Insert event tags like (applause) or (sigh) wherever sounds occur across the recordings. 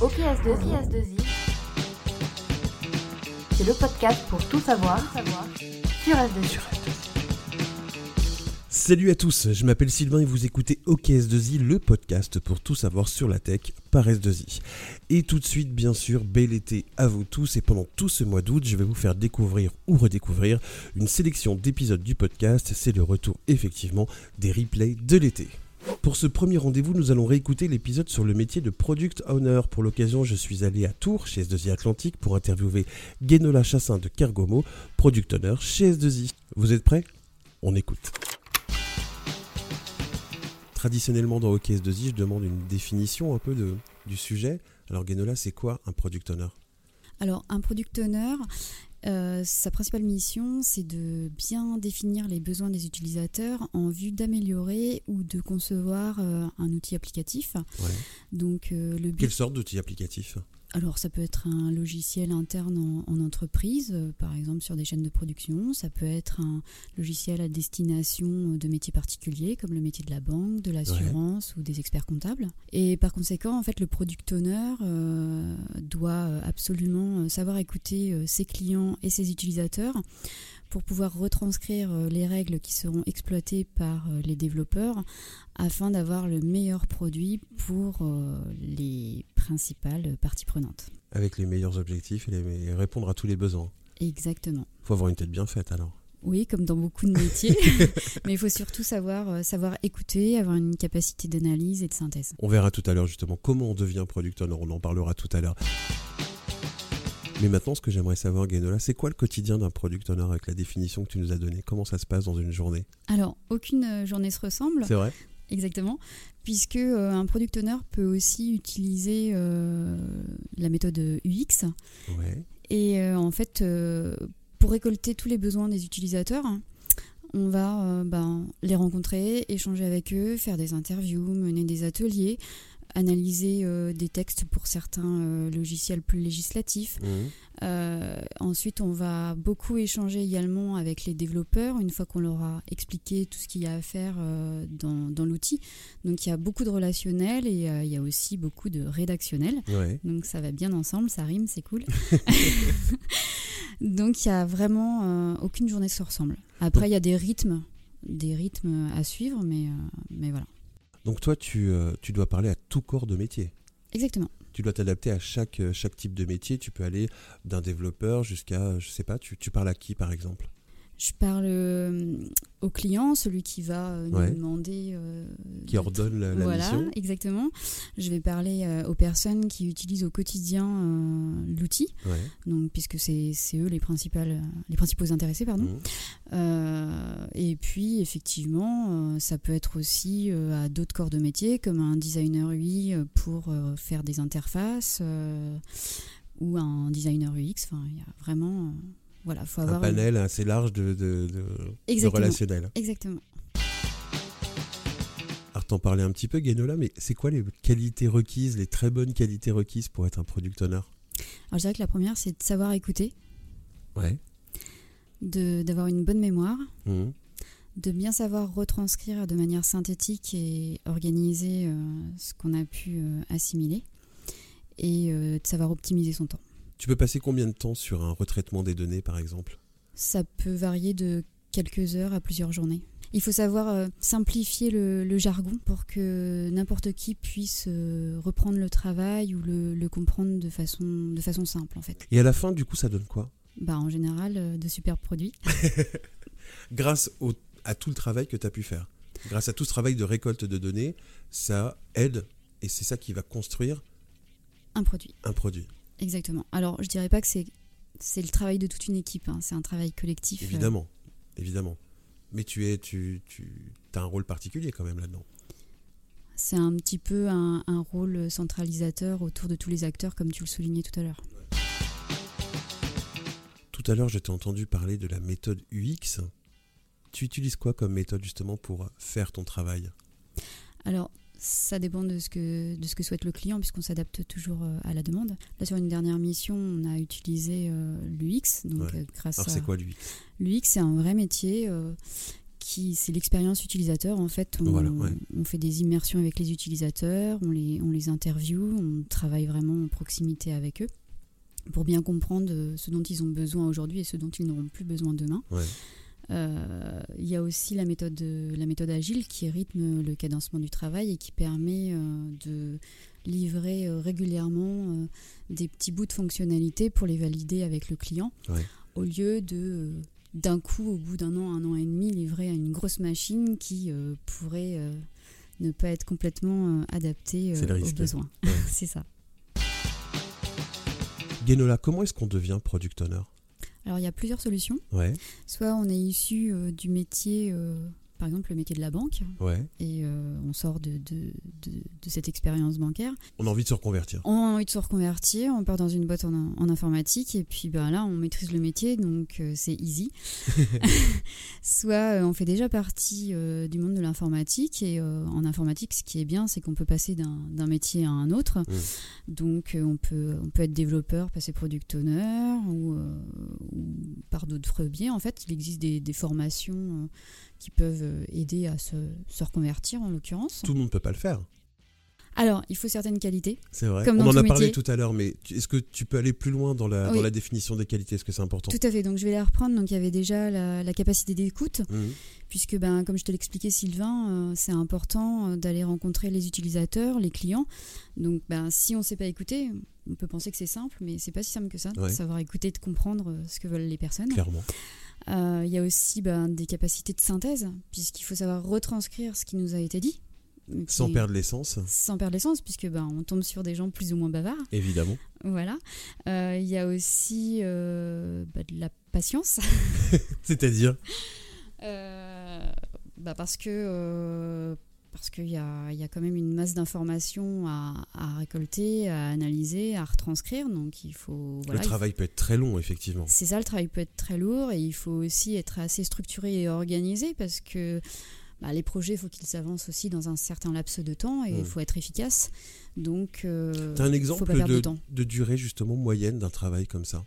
OKS2I, 2 i c'est le podcast pour tout savoir, sur S2I. Salut à tous, je m'appelle Sylvain et vous écoutez OKS2I, le podcast pour tout savoir sur la tech par S2I. Et tout de suite, bien sûr, bel été à vous tous et pendant tout ce mois d'août, je vais vous faire découvrir ou redécouvrir une sélection d'épisodes du podcast. C'est le retour effectivement des replays de l'été. Pour ce premier rendez-vous, nous allons réécouter l'épisode sur le métier de Product Owner. Pour l'occasion, je suis allé à Tours, chez S2I Atlantique, pour interviewer Guénola Chassin de Kergomo, Product Owner chez S2I. Vous êtes prêts? On écoute. Traditionnellement dans OK S2I, je demande une définition un peu du sujet. Alors Guénola, c'est quoi un Product Owner? Alors, un product owner, euh, sa principale mission, c'est de bien définir les besoins des utilisateurs en vue d'améliorer ou de concevoir euh, un outil applicatif. Donc, euh, le Quelle sorte d'outil applicatif? Alors ça peut être un logiciel interne en, entreprise, euh, par exemple sur des chaînes de production. Ça peut être un logiciel à destination de métiers particuliers comme le métier de la banque, de l'assurance ou des experts comptables. Et par conséquent, en fait, le product owner euh, doit absolument savoir écouter ses clients et ses utilisateurs pour pouvoir retranscrire euh, les règles qui seront exploitées par euh, les développeurs afin d'avoir le meilleur produit pour euh, les principales parties prenantes. Avec les meilleurs objectifs et, répondre à tous les besoins. Exactement. Il faut avoir une tête bien faite alors. Oui, comme dans beaucoup de métiers. (laughs) Mais il faut surtout savoir, savoir écouter, avoir une capacité d'analyse et de synthèse. On verra tout à l'heure justement comment on devient product owner. On en parlera tout à l'heure. Mais maintenant, ce que j'aimerais savoir, Guénola, c'est quoi le quotidien d'un product owner avec la définition que tu nous as donnée? Comment ça se passe dans une journée? Alors, aucune euh, journée se ressemble. C'est vrai? Exactement, puisque euh, un product owner peut aussi utiliser euh, la méthode UX. Ouais. Et en fait, pour récolter tous les besoins des utilisateurs, on va ben, les rencontrer, échanger avec eux, faire des interviews, mener des ateliers, analyser euh, des textes pour certains euh, logiciels plus législatifs. Mmh. Euh, ensuite, on va beaucoup échanger également avec les développeurs une fois qu'on leur a expliqué tout ce qu'il y a à faire dans, dans l'outil. Donc il y a beaucoup de relationnel et il y a aussi beaucoup de rédactionnel. Donc ça va bien ensemble, ça rime, c'est cool. (laughs) Donc il n'y a vraiment aucune journée se ressemble. Après, il y a des rythmes, des rythmes à suivre, mais, mais voilà. Donc toi, tu, euh, tu dois parler à tout corps de métier. Exactement. Tu dois t'adapter à chaque, euh, chaque type de métier. Tu peux aller d'un développeur jusqu'à, je sais pas, tu, tu parles à qui par exemple? Je parle euh, au client, celui qui va euh, nous demander. Euh, qui ordonne la, voilà, mission. exactement. Je vais parler aux personnes qui utilisent au quotidien l'outil, donc puisque c'est eux les principales, les principaux intéressés, pardon. Mmh. et puis effectivement, ça peut être aussi à d'autres corps de métier, comme un designer UI pour faire des interfaces ou un designer UX. Enfin, il y a vraiment voilà, faut avoir un panel assez large de, de, de, relationnel. Exactement. Alors t'en parlais un petit peu, Guénola, mais c'est quoi les qualités requises, les très bonnes qualités requises pour être un product owner? Alors je dirais que la première, c'est de savoir écouter. Ouais. D'avoir une bonne mémoire. Mmh. De bien savoir retranscrire de manière synthétique et organiser euh, ce qu'on a pu euh, assimiler. Et euh, de savoir optimiser son temps. Tu peux passer combien de temps sur un retraitement des données, par exemple? Ça peut varier de quelques heures à plusieurs journées. Il faut savoir euh, simplifier le, jargon pour que n'importe qui puisse euh, reprendre le travail ou le, comprendre de façon, de façon simple, en fait. Et à la fin, du coup, ça donne quoi? Bah, En général, euh, de superbes produits. (laughs) Grâce à tout le travail que tu as pu faire. Grâce à tout ce travail de récolte de données, ça aide et c'est ça qui va construire un produit. Un produit. Exactement. Alors, je dirais pas que c'est c'est le travail de toute une équipe. Hein. C'est un travail collectif. Euh. Évidemment, évidemment. Mais tu es, tu, tu as un rôle particulier quand même là-dedans. C'est un petit peu un, un, rôle centralisateur autour de tous les acteurs, comme tu le soulignais tout à l'heure. Tout à l'heure, je t'ai entendu parler de la méthode UX. Tu utilises quoi comme méthode justement pour faire ton travail? Alors, ça dépend de ce que, de ce que souhaite le client, puisqu'on s'adapte toujours euh, à la demande. Là, sur une dernière mission, on a utilisé euh, l'UX. Donc, euh, grâce Alors, c'est quoi l'UX L'UX, c'est un vrai métier qui c'est l'expérience utilisateur. En fait, on, Voilà, ouais. on fait des immersions avec les utilisateurs, on les, on les interviewe, on travaille vraiment en proximité avec eux pour bien comprendre ce dont ils ont besoin aujourd'hui et ce dont ils n'auront plus besoin demain. Ouais. Euh, Il y a aussi la méthode, la méthode agile qui rythme le cadencement du travail et qui permet euh, de livrer euh, régulièrement des petits bouts de fonctionnalité pour les valider avec le client, Ouais. au lieu de d'un coup, au bout d'un an, un an et demi, livrer à une grosse machine qui pourrait ne pas être complètement adaptée aux besoins. Ouais. (laughs) C'est ça. Genola, comment est-ce qu'on devient product owner? Alors il y a plusieurs solutions. Ouais, Soit on est issu euh, du métier, euh, par exemple le métier de la banque, ouais. et euh, on sort de, de, de, de cette expérience bancaire. On a envie de se reconvertir. On a envie de se reconvertir, on part dans une boîte en, en informatique et puis ben, là on maîtrise le métier donc euh, c'est easy. (laughs) Soit euh, on fait déjà partie du monde de l'informatique et en informatique ce qui est bien c'est qu'on peut passer d'un métier à un autre. Donc euh, on, peut, on peut être développeur, passer product owner ou, ou par d'autres biais. En fait il existe des, des formations qui peuvent euh, aider à se, se reconvertir en l'occurrence. Tout le monde ne peut pas le faire. Alors il faut certaines qualités. C'est vrai. Comme On dans en tout a parlé métier. tout à l'heure, mais est-ce que tu peux aller plus loin dans la, Oui. dans la définition des qualités? Est-ce que c'est important? Tout à fait, donc je vais les reprendre. Donc il y avait déjà la, la capacité d'écoute, Mhm. puisque ben, comme je te l'expliquais Sylvain, euh, c'est important euh, d'aller rencontrer les utilisateurs, les clients. Donc ben, si on ne sait pas écouter, on peut penser que c'est simple, mais c'est pas si simple que ça. Ouais. Savoir écouter, de comprendre euh, ce que veulent les personnes. Clairement. Euh, Il y a aussi ben, des capacités de synthèse, puisqu'il faut savoir retranscrire ce qui nous a été dit. Sans perdre l'essence, sans perdre l'essence, puisque ben, on tombe sur des gens plus ou moins bavards. évidemment. Voilà. Euh, Il y a aussi euh, bah, de la patience. (laughs) C'est-à-dire Euh, bah parce que parce qu'il y a, y a quand même une masse d'informations à, à récolter, à analyser, à retranscrire. Donc il faut voilà, Le il travail peut être très long, effectivement. c'est ça, le travail peut être très lourd et il faut aussi être assez structuré et organisé parce que bah, les projets, il faut qu'ils s'avancent aussi dans un certain laps de temps et il Mm. faut être efficace. Donc, euh, un faut exemple pas perdre de, de temps. de durée, justement, moyenne d'un travail comme ça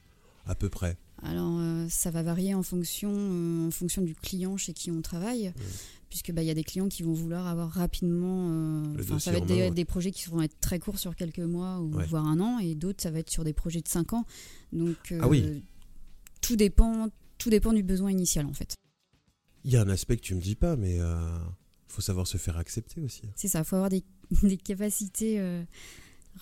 À peu près? Alors, euh, ça va varier en fonction, euh, en fonction du client chez qui on travaille, puisque bah, il y a des clients qui vont vouloir avoir rapidement. euh, ça va être main, des, ouais. des projets qui vont être très courts sur quelques mois ou Ouais. voire un an, et d'autres ça va être sur des projets de 5 ans. Donc, Ah oui. tout dépend, tout dépend du besoin initial en fait. Il y a un aspect que tu me dis pas, mais il faut savoir se faire accepter aussi. C'est ça, il faut avoir des, (laughs) des capacités euh,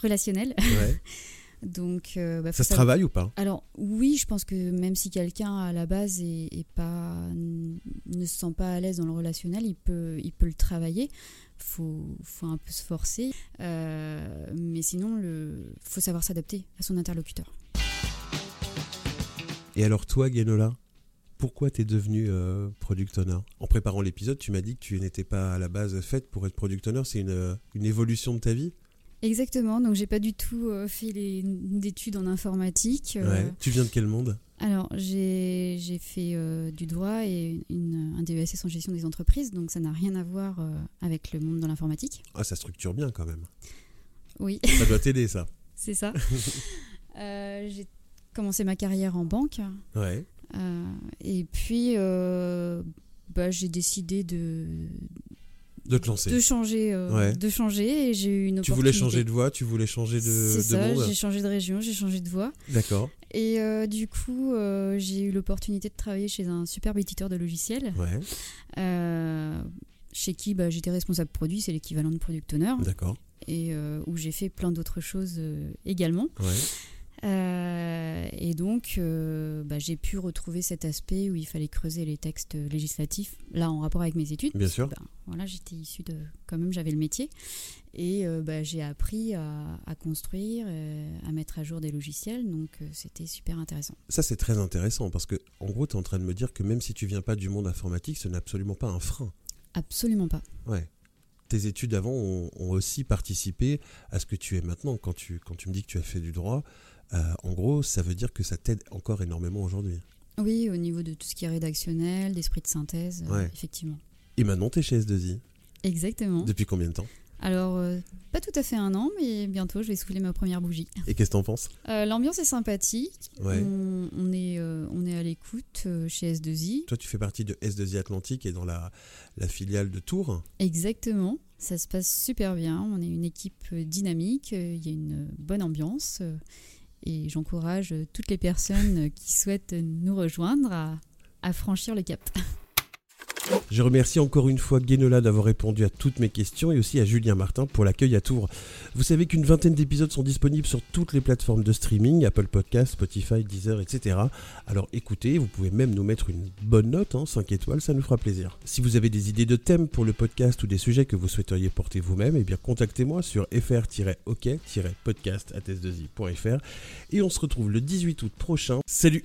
relationnelles. Ouais. (laughs) Donc, euh, bah, ça se savoir- travaille ou pas? Alors oui, je pense que même si quelqu'un à la base est, est pas, ne se sent pas à l'aise dans le relationnel, il peut, il peut le travailler. Faut, faut un peu se forcer, Euh, mais sinon, le, faut savoir s'adapter à son interlocuteur. Et alors toi, Genola, pourquoi t'es devenu euh, product owner? En préparant l'épisode, tu m'as dit que tu n'étais pas à la base faite pour être product owner. C'est une, une évolution de ta vie? Exactement. Donc j'ai pas du tout euh, fait d'études en informatique. Euh, Ouais. Tu viens de quel monde? Alors j'ai j'ai fait euh, du droit et une, un DESS en gestion des entreprises, donc ça n'a rien à voir euh, avec le monde de l'informatique. Ah, ça structure bien quand même. Oui. Ça doit t'aider, ça. (laughs) C'est ça. (laughs) Euh, j'ai commencé ma carrière en banque Ouais. Euh, et puis euh, bah, j'ai décidé de, De te lancer. de changer, euh, Ouais. de changer et j'ai eu une Tu voulais changer de voie, tu voulais changer de, de ça, monde. j'ai changé de région, j'ai changé de voie D'accord. et euh, du coup euh, j'ai eu l'opportunité de travailler chez un superbe éditeur de logiciels Ouais. chez qui bah, j'étais responsable produit, c'est l'équivalent de product owner D'accord. et où j'ai fait plein d'autres choses également. Ouais. Euh, et donc, euh, bah, j'ai pu retrouver cet aspect où il fallait creuser les textes législatifs, là en rapport avec mes études. Bien sûr. Ben, voilà, j'étais issue de. Quand même, j'avais le métier. Et euh, bah, j'ai appris à, à construire, à mettre à jour des logiciels. Donc, c'était super intéressant. Ça, c'est très intéressant parce que, en gros, tu es en train de me dire que même si tu viens pas du monde informatique, ce n'est absolument pas un frein. Absolument pas. Ouais. Tes études avant ont, ont aussi participé à ce que tu es maintenant. Quand tu, quand tu me dis que tu as fait du droit, en gros, ça veut dire que ça t'aide encore énormément aujourd'hui. Oui, au niveau de tout ce qui est rédactionnel, d'esprit de synthèse, euh, Ouais. effectivement. Et maintenant, tu es chez S2I. Exactement. Depuis combien de temps? Alors, euh, pas tout à fait un an, mais bientôt je vais souffler ma première bougie. Et qu'est-ce que t'en penses? Euh, L'ambiance est sympathique. Ouais. On, on est, euh, on est à l'écoute euh, chez S2I. Toi, tu fais partie de S2I Atlantique et dans la, la filiale de Tours. Exactement. Ça se passe super bien. On est une équipe euh, dynamique. euh, Il y a une bonne ambiance. Et j'encourage euh, toutes les personnes euh, qui souhaitent nous rejoindre à franchir le cap. (laughs) Je remercie encore une fois Guénola d'avoir répondu à toutes mes questions et aussi à Julien Martin pour l'accueil à Tours. Vous savez qu'une vingtaine d'épisodes sont disponibles sur toutes les plateformes de streaming, Apple Podcasts, Spotify, Deezer, etc. Alors écoutez, vous pouvez même nous mettre une bonne note, hein, 5 étoiles, ça nous fera plaisir. Si vous avez des idées de thèmes pour le podcast ou des sujets que vous souhaiteriez porter vous-même, eh bien contactez-moi sur fr-ok-podcast.s2i.fr et on se retrouve le 18 août prochain. Salut